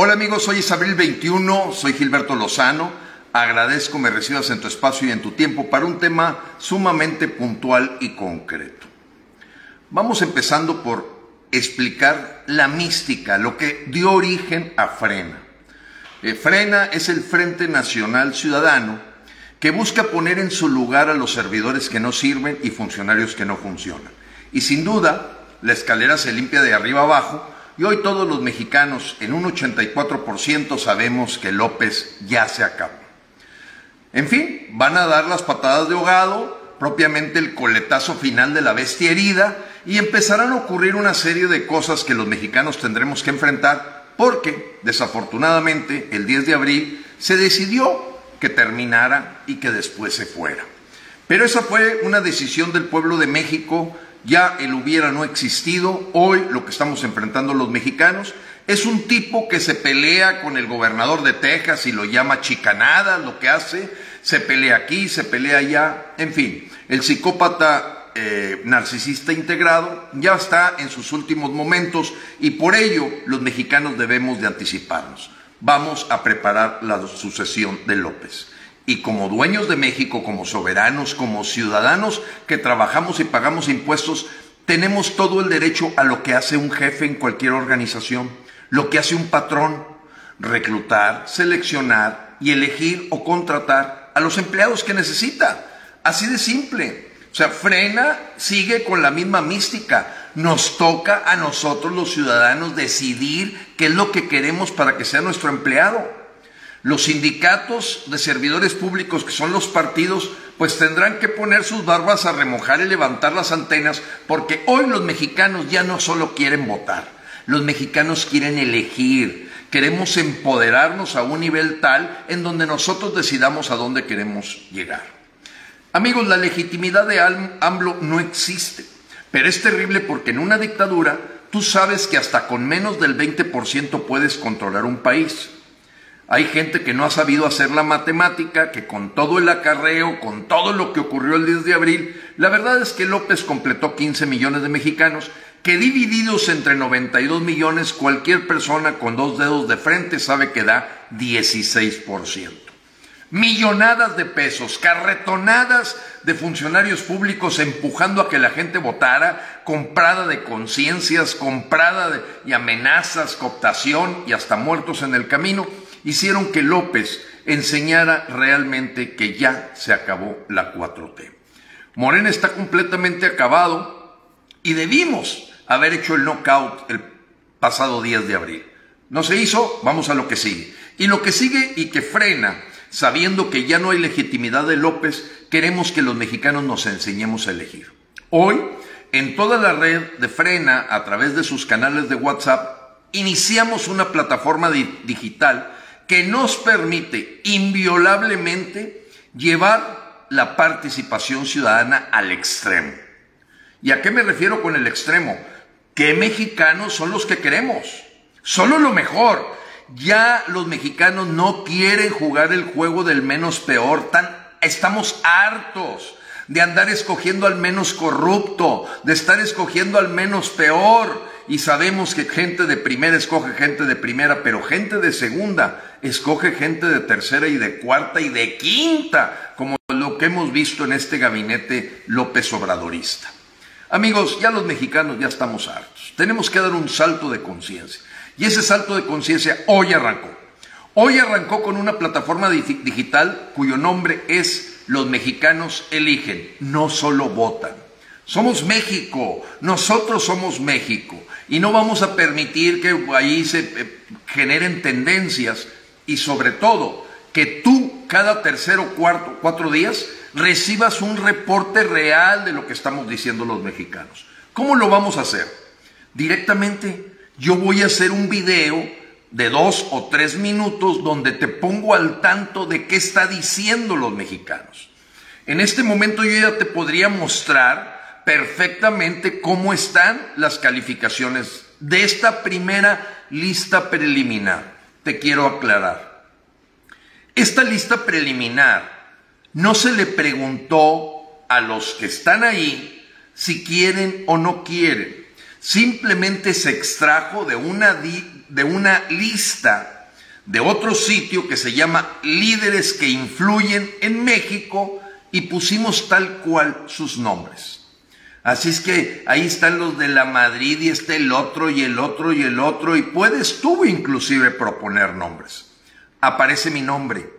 Hola amigos, hoy es abril 21, soy Gilberto Lozano. Agradezco me recibas en tu espacio y en tu tiempo para un tema sumamente puntual y concreto. Vamos empezando por explicar la mística, lo que dio origen a Frena. Eh, Frena es el Frente Nacional Ciudadano que busca poner en su lugar a los servidores que no sirven y funcionarios que no funcionan. Y sin duda, la escalera se limpia de arriba abajo y hoy todos los mexicanos, en un 84%, sabemos que López ya se acabó. En fin, van a dar las patadas de ahogado, propiamente el coletazo final de la bestia herida, y empezarán a ocurrir una serie de cosas que los mexicanos tendremos que enfrentar, porque, desafortunadamente, el 10 de abril se decidió que terminara y que después se fuera. Pero esa fue una decisión del pueblo de México ya el hubiera no existido, hoy lo que estamos enfrentando los mexicanos es un tipo que se pelea con el gobernador de Texas y lo llama chicanada, lo que hace, se pelea aquí, se pelea allá, en fin, el psicópata eh, narcisista integrado ya está en sus últimos momentos y por ello los mexicanos debemos de anticiparnos. Vamos a preparar la sucesión de López y como dueños de México, como soberanos, como ciudadanos que trabajamos y pagamos impuestos, tenemos todo el derecho a lo que hace un jefe en cualquier organización, lo que hace un patrón, reclutar, seleccionar y elegir o contratar a los empleados que necesita. Así de simple. O sea, frena, sigue con la misma mística. Nos toca a nosotros los ciudadanos decidir qué es lo que queremos para que sea nuestro empleado. Los sindicatos de servidores públicos, que son los partidos, pues tendrán que poner sus barbas a remojar y levantar las antenas, porque hoy los mexicanos ya no solo quieren votar, los mexicanos quieren elegir, queremos empoderarnos a un nivel tal en donde nosotros decidamos a dónde queremos llegar. Amigos, la legitimidad de AMLO no existe, pero es terrible porque en una dictadura tú sabes que hasta con menos del 20% puedes controlar un país. Hay gente que no ha sabido hacer la matemática, que con todo el acarreo, con todo lo que ocurrió el 10 de abril, la verdad es que López completó 15 millones de mexicanos, que divididos entre 92 millones, cualquier persona con dos dedos de frente sabe que da 16%. Millonadas de pesos, carretonadas de funcionarios públicos empujando a que la gente votara, comprada de conciencias, comprada y amenazas, cooptación y hasta muertos en el camino hicieron que López enseñara realmente que ya se acabó la 4T. Morena está completamente acabado y debimos haber hecho el knockout el pasado 10 de abril. No se hizo, vamos a lo que sigue. Y lo que sigue y que frena, sabiendo que ya no hay legitimidad de López, queremos que los mexicanos nos enseñemos a elegir. Hoy, en toda la red de frena, a través de sus canales de WhatsApp, iniciamos una plataforma digital que nos permite inviolablemente llevar la participación ciudadana al extremo. ¿Y a qué me refiero con el extremo? ¿Qué mexicanos son los que queremos? Solo lo mejor. Ya los mexicanos no quieren jugar el juego del menos peor. Tan, estamos hartos de andar escogiendo al menos corrupto, de estar escogiendo al menos peor. Y sabemos que gente de primera escoge gente de primera, pero gente de segunda escoge gente de tercera y de cuarta y de quinta, como lo que hemos visto en este gabinete López Obradorista. Amigos, ya los mexicanos ya estamos hartos. Tenemos que dar un salto de conciencia. Y ese salto de conciencia hoy arrancó. Hoy arrancó con una plataforma digital cuyo nombre es los mexicanos eligen, no solo votan. Somos México, nosotros somos México y no vamos a permitir que ahí se eh, generen tendencias y sobre todo que tú cada tercero, cuarto, cuatro días recibas un reporte real de lo que estamos diciendo los mexicanos. ¿Cómo lo vamos a hacer? Directamente yo voy a hacer un video de dos o tres minutos donde te pongo al tanto de qué está diciendo los mexicanos. En este momento yo ya te podría mostrar perfectamente cómo están las calificaciones de esta primera lista preliminar. Te quiero aclarar. Esta lista preliminar no se le preguntó a los que están ahí si quieren o no quieren Simplemente se extrajo de una, de una lista de otro sitio que se llama Líderes que Influyen en México y pusimos tal cual sus nombres. Así es que ahí están los de la Madrid y está el otro y el otro y el otro y puedes tú inclusive proponer nombres. Aparece mi nombre.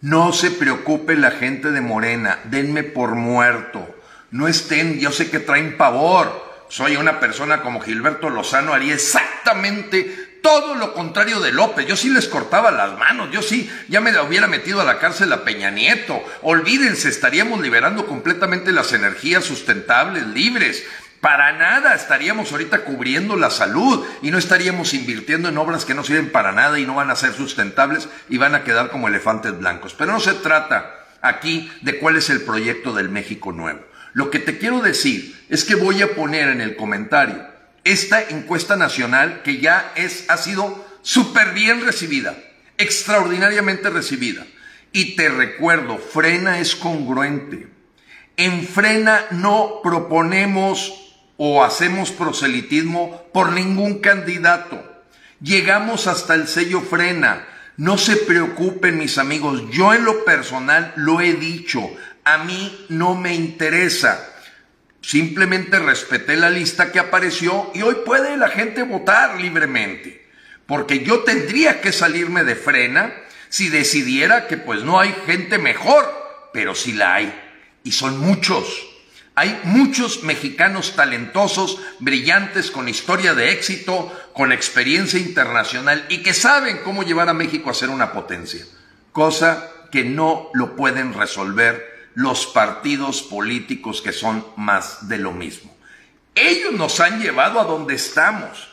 No se preocupe la gente de Morena, denme por muerto. No estén, yo sé que traen pavor. Soy una persona como Gilberto Lozano, haría exactamente todo lo contrario de López. Yo sí les cortaba las manos, yo sí ya me hubiera metido a la cárcel a Peña Nieto. Olvídense, estaríamos liberando completamente las energías sustentables, libres. Para nada estaríamos ahorita cubriendo la salud y no estaríamos invirtiendo en obras que no sirven para nada y no van a ser sustentables y van a quedar como elefantes blancos. Pero no se trata aquí de cuál es el proyecto del México Nuevo. Lo que te quiero decir es que voy a poner en el comentario esta encuesta nacional que ya es, ha sido súper bien recibida, extraordinariamente recibida. Y te recuerdo, Frena es congruente. En Frena no proponemos o hacemos proselitismo por ningún candidato. Llegamos hasta el sello Frena. No se preocupen mis amigos, yo en lo personal lo he dicho, a mí no me interesa Simplemente respeté la lista que apareció y hoy puede la gente votar libremente. Porque yo tendría que salirme de frena si decidiera que pues no hay gente mejor, pero sí la hay. Y son muchos. Hay muchos mexicanos talentosos, brillantes, con historia de éxito, con experiencia internacional y que saben cómo llevar a México a ser una potencia. Cosa que no lo pueden resolver los partidos políticos que son más de lo mismo. Ellos nos han llevado a donde estamos.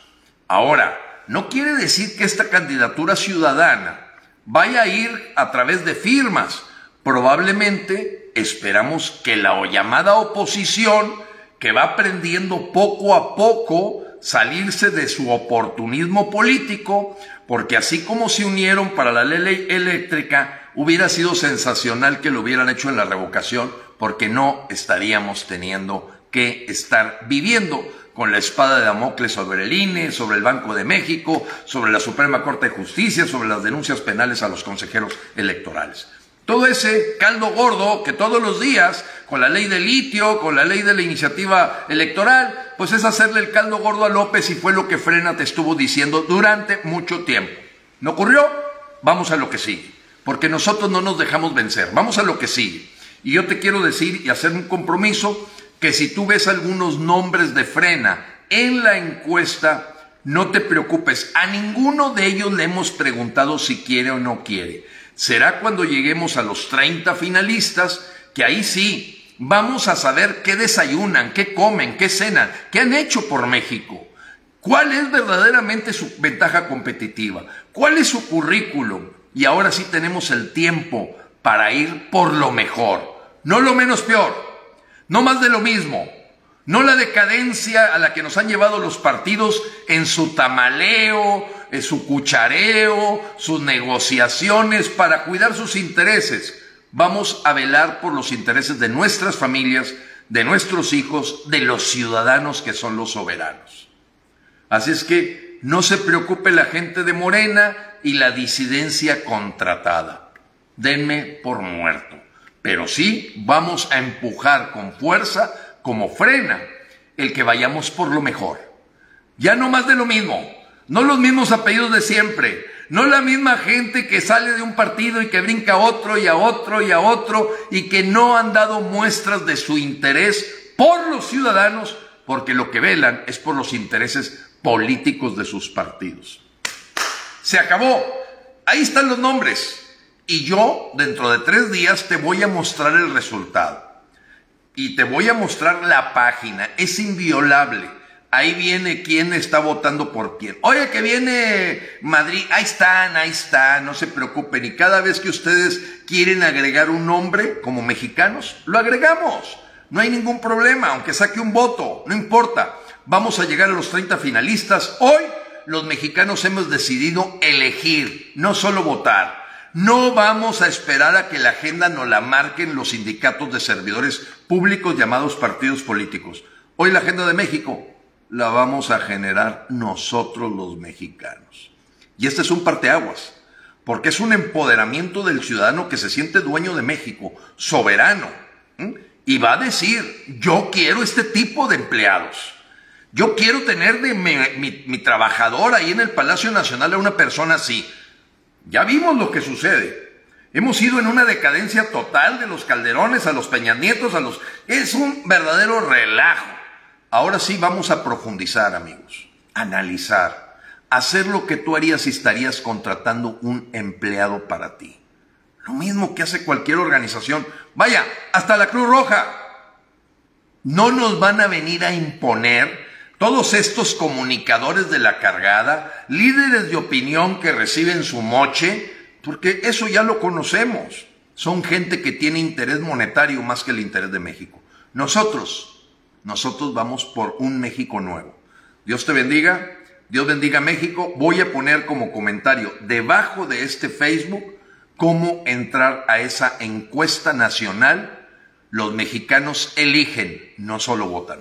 Ahora, no quiere decir que esta candidatura ciudadana vaya a ir a través de firmas. Probablemente esperamos que la llamada oposición, que va aprendiendo poco a poco salirse de su oportunismo político, porque así como se unieron para la ley eléctrica, Hubiera sido sensacional que lo hubieran hecho en la revocación porque no estaríamos teniendo que estar viviendo con la espada de Damocles sobre el INE, sobre el Banco de México, sobre la Suprema Corte de Justicia, sobre las denuncias penales a los consejeros electorales. Todo ese caldo gordo que todos los días, con la ley del litio, con la ley de la iniciativa electoral, pues es hacerle el caldo gordo a López y fue lo que Frena te estuvo diciendo durante mucho tiempo. ¿No ocurrió? Vamos a lo que sigue porque nosotros no nos dejamos vencer. Vamos a lo que sigue. Y yo te quiero decir y hacer un compromiso que si tú ves algunos nombres de frena en la encuesta, no te preocupes. A ninguno de ellos le hemos preguntado si quiere o no quiere. Será cuando lleguemos a los 30 finalistas que ahí sí vamos a saber qué desayunan, qué comen, qué cenan, qué han hecho por México. ¿Cuál es verdaderamente su ventaja competitiva? ¿Cuál es su currículum? y ahora sí tenemos el tiempo para ir por lo mejor, no lo menos peor, no más de lo mismo, no la decadencia a la que nos han llevado los partidos en su tamaleo, en su cuchareo, sus negociaciones para cuidar sus intereses. Vamos a velar por los intereses de nuestras familias, de nuestros hijos, de los ciudadanos que son los soberanos. Así es que no se preocupe la gente de Morena, y la disidencia contratada. Denme por muerto. Pero sí vamos a empujar con fuerza, como frena, el que vayamos por lo mejor. Ya no más de lo mismo, no los mismos apellidos de siempre, no la misma gente que sale de un partido y que brinca a otro y a otro y a otro y que no han dado muestras de su interés por los ciudadanos, porque lo que velan es por los intereses políticos de sus partidos. Se acabó. Ahí están los nombres. Y yo, dentro de tres días, te voy a mostrar el resultado. Y te voy a mostrar la página. Es inviolable. Ahí viene quién está votando por quién. Oye, que viene Madrid. Ahí están, ahí están. No se preocupen. Y cada vez que ustedes quieren agregar un nombre como mexicanos, lo agregamos. No hay ningún problema, aunque saque un voto. No importa. Vamos a llegar a los 30 finalistas hoy los mexicanos hemos decidido elegir, no solo votar. No vamos a esperar a que la agenda nos la marquen los sindicatos de servidores públicos llamados partidos políticos. Hoy la agenda de México la vamos a generar nosotros los mexicanos. Y este es un parteaguas, porque es un empoderamiento del ciudadano que se siente dueño de México, soberano, y va a decir, yo quiero este tipo de empleados. Yo quiero tener de mi, mi trabajador ahí en el Palacio Nacional a una persona así. Ya vimos lo que sucede. Hemos ido en una decadencia total de los calderones a los Peña Nietos, a los... Es un verdadero relajo. Ahora sí vamos a profundizar, amigos, analizar, hacer lo que tú harías si estarías contratando un empleado para ti. Lo mismo que hace cualquier organización. Vaya, hasta la Cruz Roja. No nos van a venir a imponer todos estos comunicadores de la cargada, líderes de opinión que reciben su moche, porque eso ya lo conocemos. Son gente que tiene interés monetario más que el interés de México. Nosotros, nosotros vamos por un México nuevo. Dios te bendiga, Dios bendiga México. Voy a poner como comentario debajo de este Facebook cómo entrar a esa encuesta nacional. Los mexicanos eligen, no solo votan.